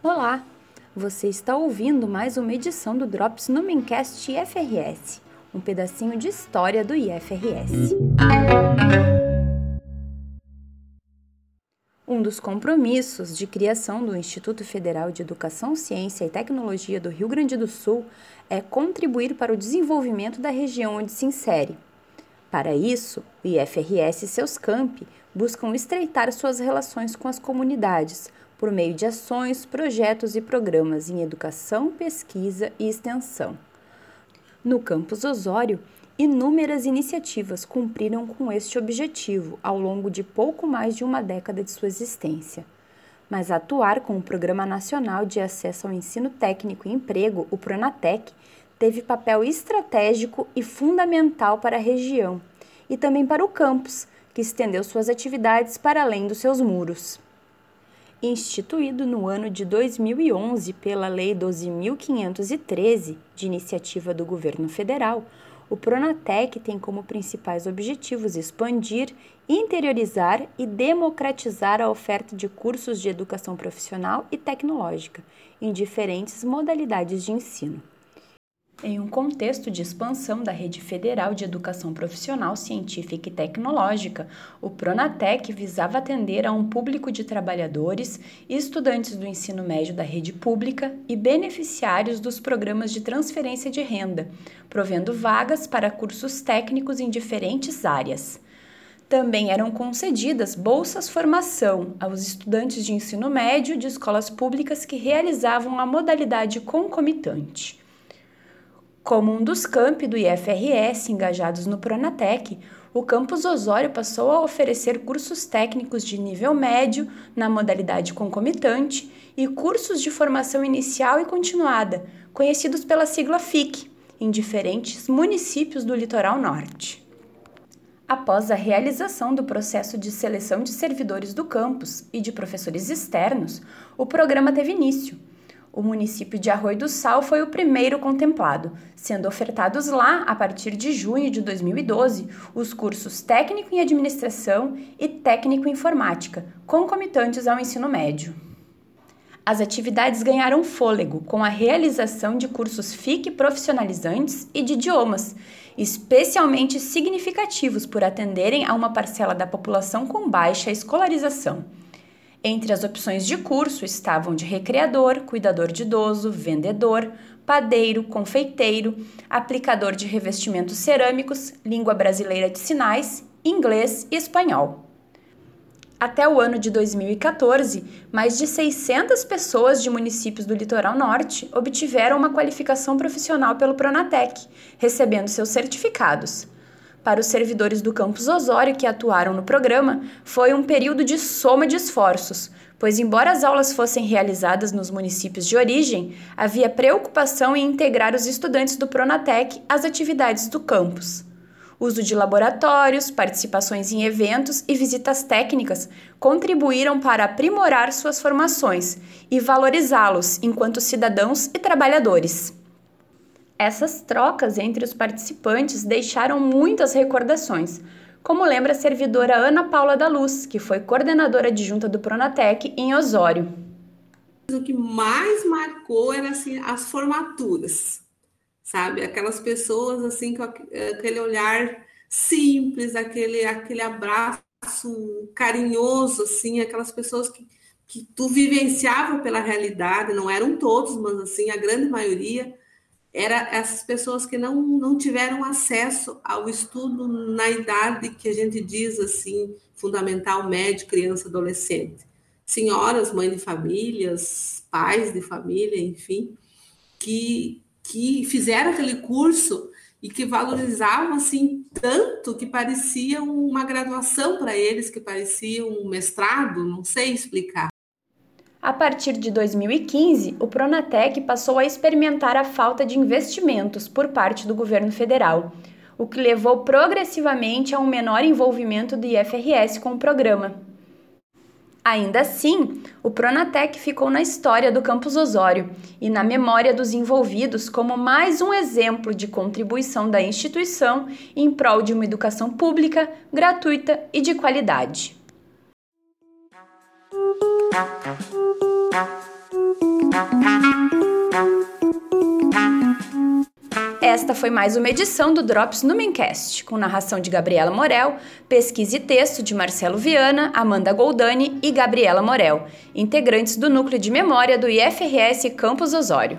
Olá, você está ouvindo mais uma edição do Drops Numencast IFRS, um pedacinho de história do IFRS. Um dos compromissos de criação do Instituto Federal de Educação, Ciência e Tecnologia do Rio Grande do Sul é contribuir para o desenvolvimento da região onde se insere. Para isso, o IFRS e seus campi buscam estreitar suas relações com as comunidades por meio de ações, projetos e programas em educação, pesquisa e extensão. No campus Osório, inúmeras iniciativas cumpriram com este objetivo ao longo de pouco mais de uma década de sua existência. Mas atuar com o Programa Nacional de Acesso ao Ensino Técnico e Emprego, o Pronatec, teve papel estratégico e fundamental para a região e também para o campus, que estendeu suas atividades para além dos seus muros. Instituído no ano de 2011 pela Lei 12.513, de iniciativa do governo federal, o Pronatec tem como principais objetivos expandir, interiorizar e democratizar a oferta de cursos de educação profissional e tecnológica em diferentes modalidades de ensino. Em um contexto de expansão da rede federal de educação profissional, científica e tecnológica, o Pronatec visava atender a um público de trabalhadores estudantes do ensino médio da rede pública e beneficiários dos programas de transferência de renda, provendo vagas para cursos técnicos em diferentes áreas. Também eram concedidas bolsas formação aos estudantes de ensino médio de escolas públicas que realizavam a modalidade concomitante. Como um dos campi do IFRS engajados no Pronatec, o campus Osório passou a oferecer cursos técnicos de nível médio na modalidade concomitante e cursos de formação inicial e continuada, conhecidos pela sigla FIC, em diferentes municípios do litoral norte. Após a realização do processo de seleção de servidores do campus e de professores externos, o programa teve início o município de Arroio do Sal foi o primeiro contemplado, sendo ofertados lá, a partir de junho de 2012, os cursos Técnico em Administração e Técnico em Informática, concomitantes ao ensino médio. As atividades ganharam fôlego com a realização de cursos FIC profissionalizantes e de idiomas, especialmente significativos por atenderem a uma parcela da população com baixa escolarização. Entre as opções de curso estavam de recreador, cuidador de idoso, vendedor, padeiro, confeiteiro, aplicador de revestimentos cerâmicos, língua brasileira de sinais, inglês e espanhol. Até o ano de 2014, mais de 600 pessoas de municípios do litoral norte obtiveram uma qualificação profissional pelo Pronatec, recebendo seus certificados para os servidores do campus Osório que atuaram no programa, foi um período de soma de esforços, pois, embora as aulas fossem realizadas nos municípios de origem, havia preocupação em integrar os estudantes do Pronatec às atividades do campus. Uso de laboratórios, participações em eventos e visitas técnicas contribuíram para aprimorar suas formações e valorizá-los enquanto cidadãos e trabalhadores. Essas trocas entre os participantes deixaram muitas recordações, como lembra a servidora Ana Paula da Luz, que foi coordenadora adjunta do Pronatec em Osório. O que mais marcou era assim as formaturas, sabe? Aquelas pessoas assim com aquele olhar simples, aquele aquele abraço carinhoso assim, aquelas pessoas que que tu vivenciava pela realidade, não eram todos, mas assim a grande maioria era essas pessoas que não, não tiveram acesso ao estudo na idade que a gente diz assim, fundamental, médio, criança, adolescente. Senhoras, mães de famílias, pais de família, enfim, que, que fizeram aquele curso e que valorizavam assim tanto que parecia uma graduação para eles, que parecia um mestrado, não sei explicar. A partir de 2015, o Pronatec passou a experimentar a falta de investimentos por parte do governo federal, o que levou progressivamente a um menor envolvimento do IFRS com o programa. Ainda assim, o Pronatec ficou na história do Campus Osório e na memória dos envolvidos como mais um exemplo de contribuição da instituição em prol de uma educação pública, gratuita e de qualidade. Esta foi mais uma edição do Drops Numencast, com narração de Gabriela Morel, pesquisa e texto de Marcelo Viana, Amanda Goldani e Gabriela Morel, integrantes do Núcleo de Memória do IFRS Campus Osório.